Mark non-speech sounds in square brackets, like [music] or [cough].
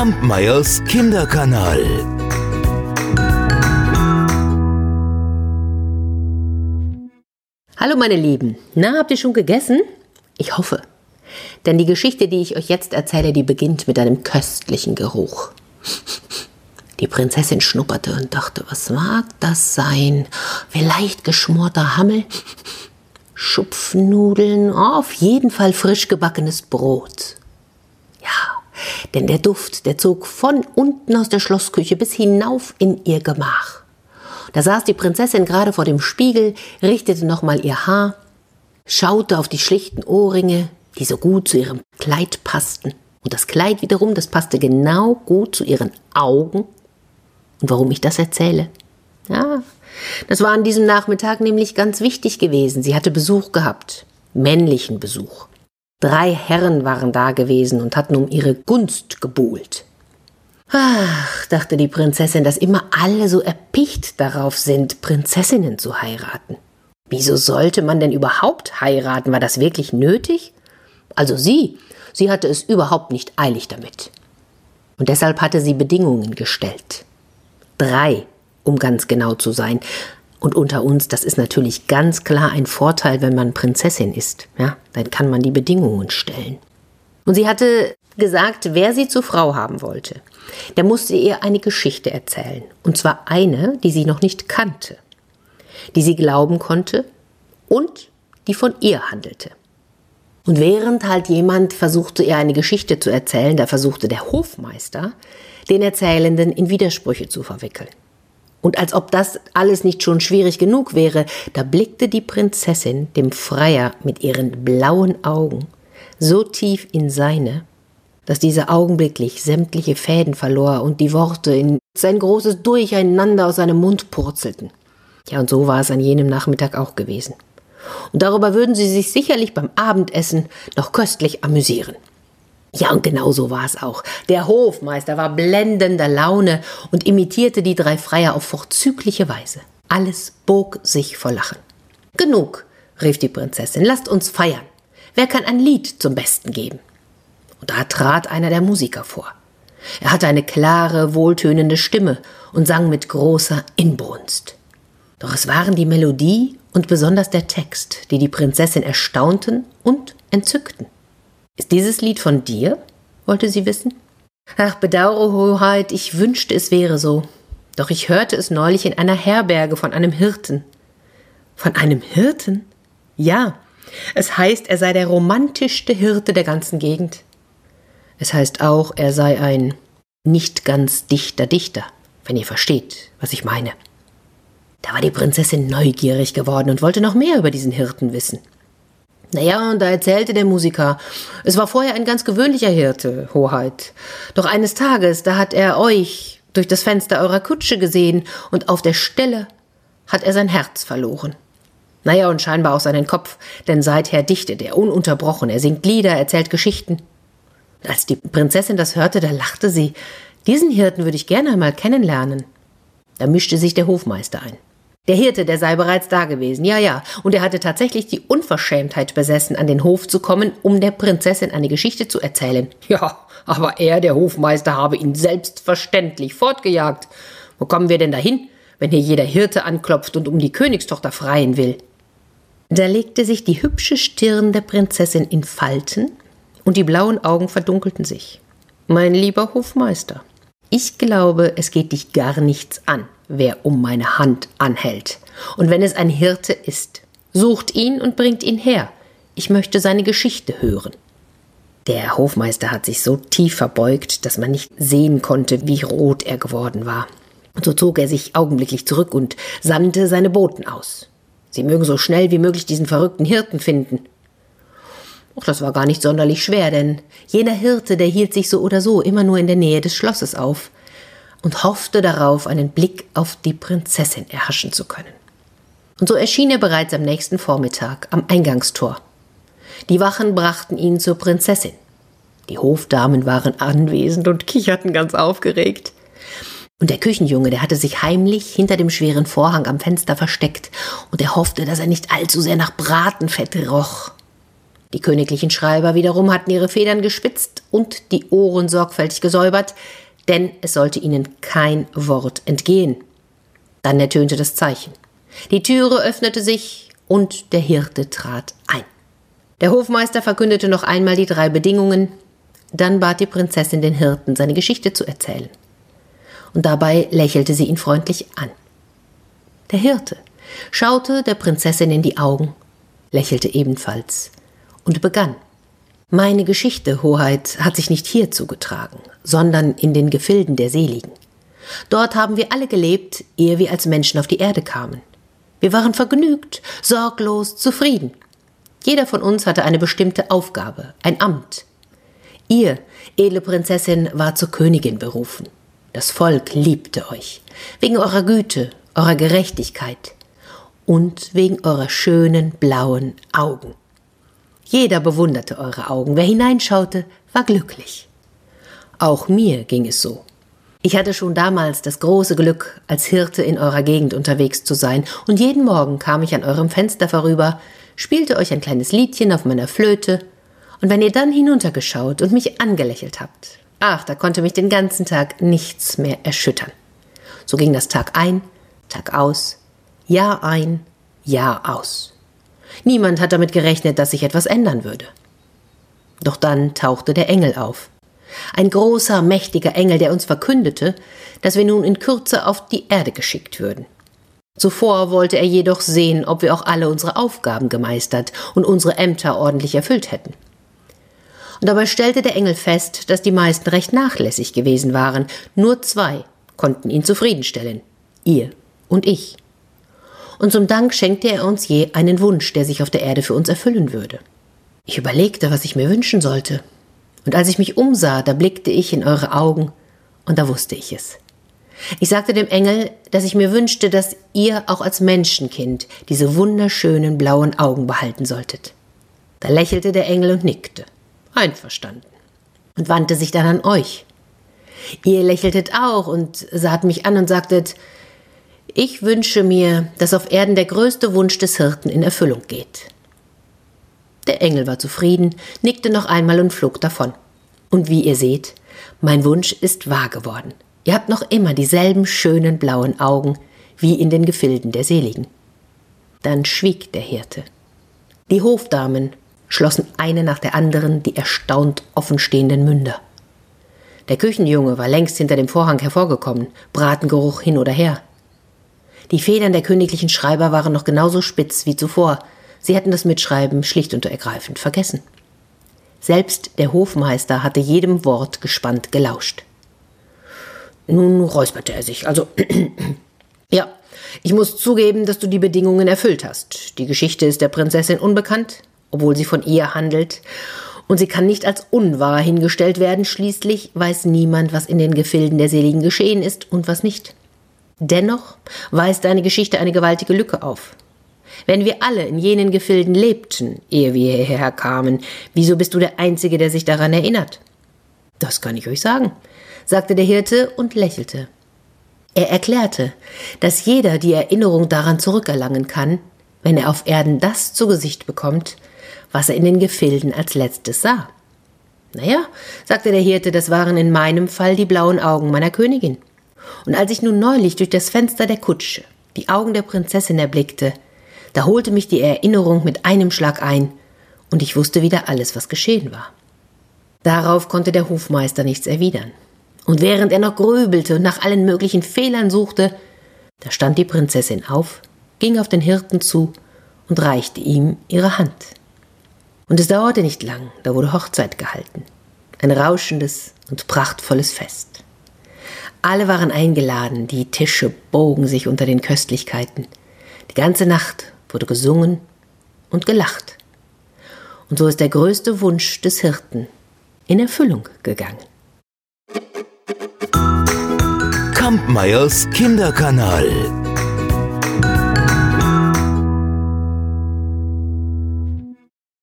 Kampmeyers Kinderkanal. Hallo meine Lieben, na, habt ihr schon gegessen? Ich hoffe. Denn die Geschichte, die ich euch jetzt erzähle, die beginnt mit einem köstlichen Geruch. Die Prinzessin schnupperte und dachte, was mag das sein? Vielleicht geschmorter Hammel? Schupfnudeln? Oh, auf jeden Fall frisch gebackenes Brot. Denn der Duft, der zog von unten aus der Schlossküche bis hinauf in ihr Gemach. Da saß die Prinzessin gerade vor dem Spiegel, richtete nochmal ihr Haar, schaute auf die schlichten Ohrringe, die so gut zu ihrem Kleid passten. Und das Kleid wiederum, das passte genau gut zu ihren Augen. Und warum ich das erzähle? Ja, das war an diesem Nachmittag nämlich ganz wichtig gewesen. Sie hatte Besuch gehabt. Männlichen Besuch. Drei Herren waren da gewesen und hatten um ihre Gunst gebuhlt. Ach, dachte die Prinzessin, dass immer alle so erpicht darauf sind, Prinzessinnen zu heiraten. Wieso sollte man denn überhaupt heiraten? War das wirklich nötig? Also sie, sie hatte es überhaupt nicht eilig damit. Und deshalb hatte sie Bedingungen gestellt. Drei, um ganz genau zu sein. Und unter uns, das ist natürlich ganz klar ein Vorteil, wenn man Prinzessin ist. Ja, dann kann man die Bedingungen stellen. Und sie hatte gesagt, wer sie zur Frau haben wollte, der musste ihr eine Geschichte erzählen. Und zwar eine, die sie noch nicht kannte, die sie glauben konnte und die von ihr handelte. Und während halt jemand versuchte, ihr eine Geschichte zu erzählen, da versuchte der Hofmeister, den Erzählenden in Widersprüche zu verwickeln. Und als ob das alles nicht schon schwierig genug wäre, da blickte die Prinzessin dem Freier mit ihren blauen Augen so tief in seine, dass dieser augenblicklich sämtliche Fäden verlor und die Worte in sein großes Durcheinander aus seinem Mund purzelten. Ja, und so war es an jenem Nachmittag auch gewesen. Und darüber würden sie sich sicherlich beim Abendessen noch köstlich amüsieren. Ja, und genau so war es auch. Der Hofmeister war blendender Laune und imitierte die drei Freier auf vorzügliche Weise. Alles bog sich vor Lachen. Genug, rief die Prinzessin, lasst uns feiern. Wer kann ein Lied zum Besten geben? Und da trat einer der Musiker vor. Er hatte eine klare, wohltönende Stimme und sang mit großer Inbrunst. Doch es waren die Melodie und besonders der Text, die die Prinzessin erstaunten und entzückten. Ist dieses Lied von dir? wollte sie wissen. Ach, bedaure, Hoheit, ich wünschte, es wäre so. Doch ich hörte es neulich in einer Herberge von einem Hirten. Von einem Hirten? Ja, es heißt, er sei der romantischste Hirte der ganzen Gegend. Es heißt auch, er sei ein nicht ganz dichter Dichter, wenn ihr versteht, was ich meine. Da war die Prinzessin neugierig geworden und wollte noch mehr über diesen Hirten wissen. Naja, und da erzählte der Musiker, es war vorher ein ganz gewöhnlicher Hirte, Hoheit. Doch eines Tages, da hat er euch durch das Fenster eurer Kutsche gesehen und auf der Stelle hat er sein Herz verloren. Naja, und scheinbar auch seinen Kopf, denn seither dichtet er ununterbrochen, er singt Lieder, erzählt Geschichten. Als die Prinzessin das hörte, da lachte sie. Diesen Hirten würde ich gerne einmal kennenlernen. Da mischte sich der Hofmeister ein. Der Hirte, der sei bereits da gewesen, ja, ja, und er hatte tatsächlich die Unverschämtheit besessen, an den Hof zu kommen, um der Prinzessin eine Geschichte zu erzählen. Ja, aber er, der Hofmeister, habe ihn selbstverständlich fortgejagt. Wo kommen wir denn dahin, wenn hier jeder Hirte anklopft und um die Königstochter freien will? Da legte sich die hübsche Stirn der Prinzessin in Falten und die blauen Augen verdunkelten sich. Mein lieber Hofmeister, ich glaube, es geht dich gar nichts an, wer um meine Hand anhält. Und wenn es ein Hirte ist, sucht ihn und bringt ihn her. Ich möchte seine Geschichte hören. Der Hofmeister hat sich so tief verbeugt, dass man nicht sehen konnte, wie rot er geworden war. Und so zog er sich augenblicklich zurück und sandte seine Boten aus. Sie mögen so schnell wie möglich diesen verrückten Hirten finden. Och, das war gar nicht sonderlich schwer, denn jener Hirte, der hielt sich so oder so immer nur in der Nähe des Schlosses auf und hoffte darauf, einen Blick auf die Prinzessin erhaschen zu können. Und so erschien er bereits am nächsten Vormittag am Eingangstor. Die Wachen brachten ihn zur Prinzessin. Die Hofdamen waren anwesend und kicherten ganz aufgeregt. Und der Küchenjunge, der hatte sich heimlich hinter dem schweren Vorhang am Fenster versteckt, und er hoffte, dass er nicht allzu sehr nach Bratenfett roch. Die königlichen Schreiber wiederum hatten ihre Federn gespitzt und die Ohren sorgfältig gesäubert, denn es sollte ihnen kein Wort entgehen. Dann ertönte das Zeichen. Die Türe öffnete sich und der Hirte trat ein. Der Hofmeister verkündete noch einmal die drei Bedingungen, dann bat die Prinzessin den Hirten, seine Geschichte zu erzählen. Und dabei lächelte sie ihn freundlich an. Der Hirte schaute der Prinzessin in die Augen, lächelte ebenfalls und begann. Meine Geschichte, Hoheit, hat sich nicht hier zugetragen, sondern in den Gefilden der Seligen. Dort haben wir alle gelebt, ehe wir als Menschen auf die Erde kamen. Wir waren vergnügt, sorglos, zufrieden. Jeder von uns hatte eine bestimmte Aufgabe, ein Amt. Ihr, edle Prinzessin, war zur Königin berufen. Das Volk liebte euch, wegen eurer Güte, eurer Gerechtigkeit und wegen eurer schönen blauen Augen. Jeder bewunderte eure Augen. Wer hineinschaute, war glücklich. Auch mir ging es so. Ich hatte schon damals das große Glück, als Hirte in eurer Gegend unterwegs zu sein, und jeden Morgen kam ich an eurem Fenster vorüber, spielte euch ein kleines Liedchen auf meiner Flöte, und wenn ihr dann hinuntergeschaut und mich angelächelt habt, ach, da konnte mich den ganzen Tag nichts mehr erschüttern. So ging das Tag ein, Tag aus, Jahr ein, Jahr aus. Niemand hat damit gerechnet, dass sich etwas ändern würde. Doch dann tauchte der Engel auf. Ein großer, mächtiger Engel, der uns verkündete, dass wir nun in Kürze auf die Erde geschickt würden. Zuvor wollte er jedoch sehen, ob wir auch alle unsere Aufgaben gemeistert und unsere Ämter ordentlich erfüllt hätten. Und dabei stellte der Engel fest, dass die meisten recht nachlässig gewesen waren. Nur zwei konnten ihn zufriedenstellen. Ihr und ich und zum Dank schenkte er uns je einen Wunsch, der sich auf der Erde für uns erfüllen würde. Ich überlegte, was ich mir wünschen sollte. Und als ich mich umsah, da blickte ich in eure Augen, und da wusste ich es. Ich sagte dem Engel, dass ich mir wünschte, dass ihr auch als Menschenkind diese wunderschönen blauen Augen behalten solltet. Da lächelte der Engel und nickte. Einverstanden. Und wandte sich dann an euch. Ihr lächeltet auch und saht mich an und sagtet, ich wünsche mir, dass auf Erden der größte Wunsch des Hirten in Erfüllung geht. Der Engel war zufrieden, nickte noch einmal und flog davon. Und wie ihr seht, mein Wunsch ist wahr geworden. Ihr habt noch immer dieselben schönen blauen Augen wie in den Gefilden der Seligen. Dann schwieg der Hirte. Die Hofdamen schlossen eine nach der anderen die erstaunt offenstehenden Münder. Der Küchenjunge war längst hinter dem Vorhang hervorgekommen, Bratengeruch hin oder her. Die Federn der königlichen Schreiber waren noch genauso spitz wie zuvor. Sie hatten das Mitschreiben schlicht und ergreifend vergessen. Selbst der Hofmeister hatte jedem Wort gespannt gelauscht. Nun räusperte er sich. Also, [clears throat] ja, ich muss zugeben, dass du die Bedingungen erfüllt hast. Die Geschichte ist der Prinzessin unbekannt, obwohl sie von ihr handelt. Und sie kann nicht als unwahr hingestellt werden. Schließlich weiß niemand, was in den Gefilden der Seligen geschehen ist und was nicht. Dennoch weist deine Geschichte eine gewaltige Lücke auf. Wenn wir alle in jenen Gefilden lebten, ehe wir hierher kamen, wieso bist du der Einzige, der sich daran erinnert? Das kann ich euch sagen, sagte der Hirte und lächelte. Er erklärte, dass jeder die Erinnerung daran zurückerlangen kann, wenn er auf Erden das zu Gesicht bekommt, was er in den Gefilden als letztes sah. Naja, sagte der Hirte, das waren in meinem Fall die blauen Augen meiner Königin. Und als ich nun neulich durch das Fenster der Kutsche die Augen der Prinzessin erblickte, da holte mich die Erinnerung mit einem Schlag ein, und ich wusste wieder alles, was geschehen war. Darauf konnte der Hofmeister nichts erwidern. Und während er noch grübelte und nach allen möglichen Fehlern suchte, da stand die Prinzessin auf, ging auf den Hirten zu und reichte ihm ihre Hand. Und es dauerte nicht lang, da wurde Hochzeit gehalten. Ein rauschendes und prachtvolles Fest. Alle waren eingeladen, die Tische bogen sich unter den Köstlichkeiten. Die ganze Nacht wurde gesungen und gelacht. Und so ist der größte Wunsch des Hirten in Erfüllung gegangen. Kampmeyers Kinderkanal